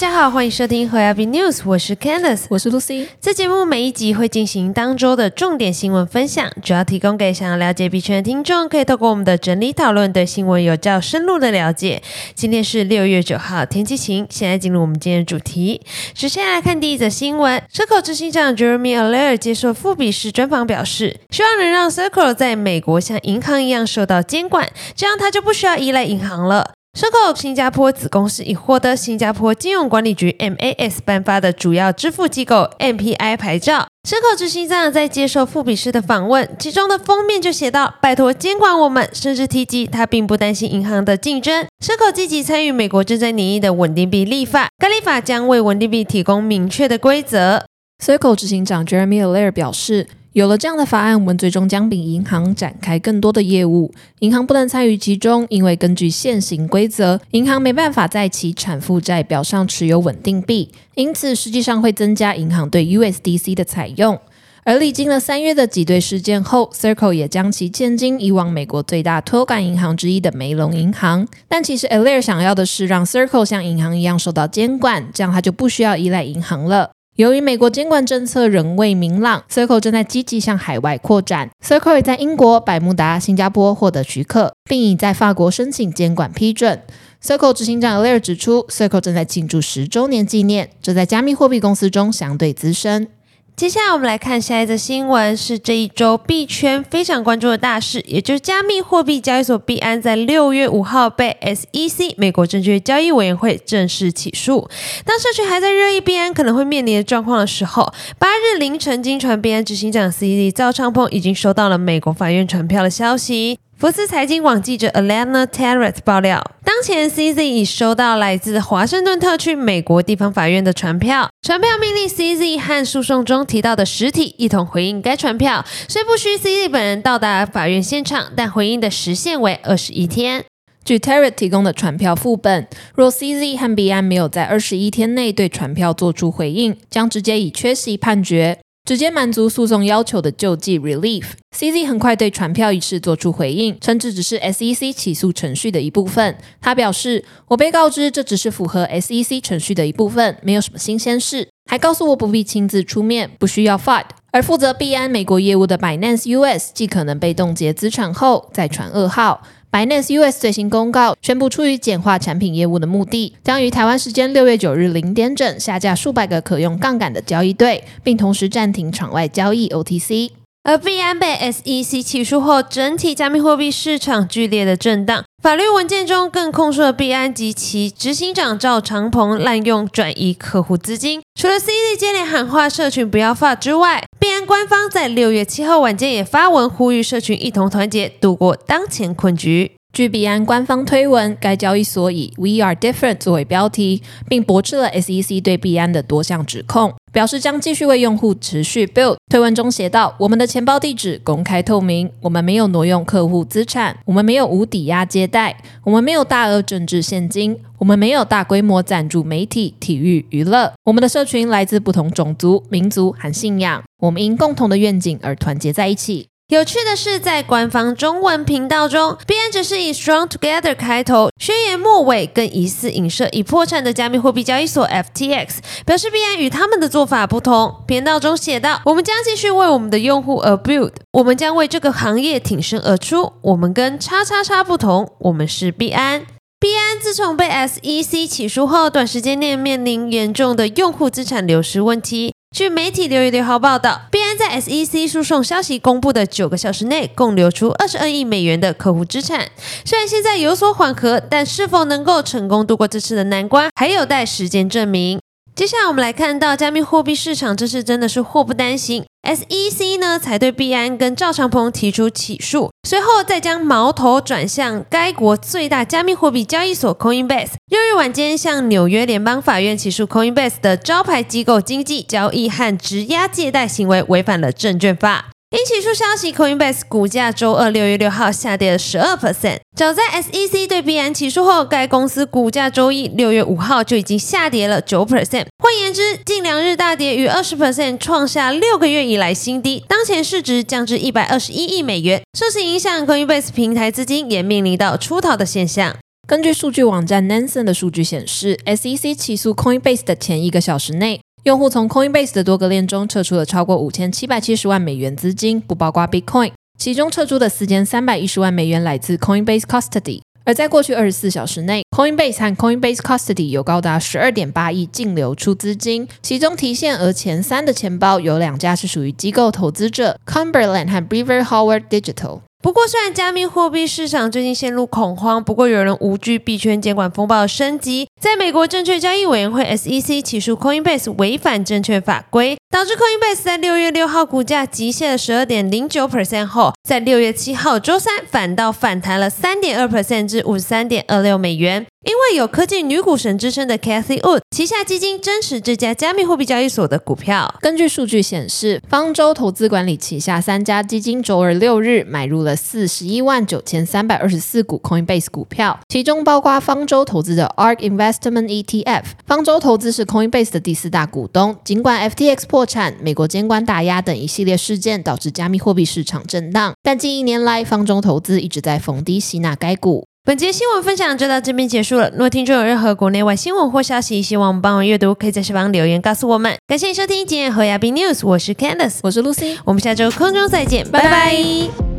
家好，欢迎收听和 a b News，我是 Candice，我是 Lucy。这节目每一集会进行当周的重点新闻分享，主要提供给想要了解币圈的听众，可以透过我们的整理讨论，对新闻有较深入的了解。今天是六月九号，天气晴。现在进入我们今天的主题，首先来看第一则新闻：Circle 执行长 Jeremy Allaire 接受富比士专访表示，希望能让 Circle 在美国像银行一样受到监管，这样他就不需要依赖银行了。Circle 新加坡子公司已获得新加坡金融管理局 MAS 颁发的主要支付机构 MPI 牌照。Circle 执行长在接受富比士的访问，其中的封面就写到：“拜托监管我们。”甚至提及他并不担心银行的竞争。Circle 积极参与美国正在拟议的稳定币立法，该立法将为稳定币提供明确的规则。Circle 执行长 Jeremy Allaire 表示。有了这样的法案，我们最终将比银行展开更多的业务。银行不能参与其中，因为根据现行规则，银行没办法在其产负债表上持有稳定币，因此实际上会增加银行对 USDC 的采用。而历经了三月的挤兑事件后，Circle 也将其现金移往美国最大托管银行之一的梅隆银行。但其实 Alair 想要的是让 Circle 像银行一样受到监管，这样他就不需要依赖银行了。由于美国监管政策仍未明朗，Circle 正在积极向海外扩展。Circle 已在英国、百慕达、新加坡获得许可，并已在法国申请监管批准。Circle 执行长 Alair 指出，Circle 正在庆祝十周年纪念，这在加密货币公司中相对资深。接下来我们来看下一则新闻，是这一周币圈非常关注的大事，也就是加密货币交易所币安在六月五号被 SEC 美国证券交易委员会正式起诉。当社群还在热议币安可能会面临的状况的时候，八日凌晨，经传币安执行长 C.D. 赵昌鹏已经收到了美国法院传票的消息。福斯财经网记者 Alana Terrett 爆料，当前 CZ 已收到来自华盛顿特区美国地方法院的传票，传票命令 CZ 和诉讼中提到的实体一同回应该传票，虽不需 CZ 本人到达法院现场，但回应的时限为二十一天。据 Terrett 提供的传票副本，若 CZ 和 b 安没有在二十一天内对传票做出回应，将直接以缺席判决。直接满足诉讼要求的救济 relief。CZ 很快对传票一事做出回应，称这只是 SEC 起诉程序的一部分。他表示：“我被告知这只是符合 SEC 程序的一部分，没有什么新鲜事。”还告诉我不必亲自出面，不需要 fight。而负责币安美国业务的 Binance US 既可能被冻结资产后再传噩耗。Binance US 最新公告宣布，出于简化产品业务的目的，将于台湾时间六月九日零点整下架数百个可用杠杆的交易对，并同时暂停场外交易 OTC。而币安被 SEC 起诉后，整体加密货币市场剧烈的震荡。法律文件中更控诉了币安及其执行长赵长鹏滥用转移客户资金。除了 CZ 接连喊话社群不要发之外，币安官方在六月七号晚间也发文呼吁社群一同团结，度过当前困局。据币安官方推文，该交易所以 “We are different” 作为标题，并驳斥了 SEC 对币安的多项指控，表示将继续为用户持续 build。推文中写道：“我们的钱包地址公开透明，我们没有挪用客户资产，我们没有无抵押借贷，我们没有大额政治现金，我们没有大规模赞助媒体、体育、娱乐。我们的社群来自不同种族、民族和信仰，我们因共同的愿景而团结在一起。”有趣的是，在官方中文频道中，币安只是以 “strong together” 开头，宣言末尾更疑似影射已破产的加密货币交易所 FTX，表示币安与他们的做法不同。频道中写道：“我们将继续为我们的用户而 build，我们将为这个行业挺身而出。我们跟叉叉叉不同，我们是币安。币安自从被 SEC 起诉后，短时间内面临严重的用户资产流失问题。”据媒体六月六号报道，币 SEC 诉讼消息公布的九个小时内，共流出二十二亿美元的客户资产。虽然现在有所缓和，但是否能够成功度过这次的难关，还有待时间证明。接下来我们来看到加密货币市场，这次真的是祸不单行。SEC 呢才对币安跟赵长鹏提出起诉，随后再将矛头转向该国最大加密货币交易所 Coinbase。六日晚间向纽约联邦法院起诉 Coinbase 的招牌机构经济交易和质押借贷行为违反了证券法。因起诉消息，Coinbase 股价周二六月六号下跌了十二 percent。早在 SEC 对币安起诉后，该公司股价周一六月五号就已经下跌了九 percent。换言之，近两日大跌逾二十 percent，创下六个月以来新低。当前市值降至一百二十一亿美元。受此影响，Coinbase 平台资金也面临到出逃的现象。根据数据网站 Nansen 的数据显示，SEC 起诉 Coinbase 的前一个小时内，用户从 Coinbase 的多个链中撤出了超过五千七百七十万美元资金，不包括 Bitcoin。其中撤出的四千三百一十万美元来自 Coinbase Custody。而在过去二十四小时内，Coinbase 和 Coinbase Custody 有高达十二点八亿净流出资金，其中提现额前三的钱包有两家是属于机构投资者，Cumberland 和 Brewer Howard Digital。不过，虽然加密货币市场最近陷入恐慌，不过有人无惧币圈监管风暴的升级，在美国证券交易委员会 SEC 起诉 Coinbase 违反证券法规，导致 Coinbase 在六月六号股价急泻了十二点零九 percent 后，在六月七号周三反倒反弹了三点二 percent 至五十三点二六美元。因为有科技女股神之称的 Cathy Wood 旗下基金增持这家加密货币交易所的股票。根据数据显示，方舟投资管理旗下三家基金周二六日买入了四十一万九千三百二十四股 Coinbase 股票，其中包括方舟投资的 ARK Investment ETF。方舟投资是 Coinbase 的第四大股东。尽管 FTX 破产、美国监管打压等一系列事件导致加密货币市场震荡，但近一年来，方中投资一直在逢低吸纳该股。本节新闻分享就到这边结束了。如果听众有任何国内外新闻或消息，希望我们帮忙阅读，可以在下方留言告诉我们。感谢收听今天和亚宾 news，我是 Candice，我是 Lucy，我们下周空中再见，拜拜。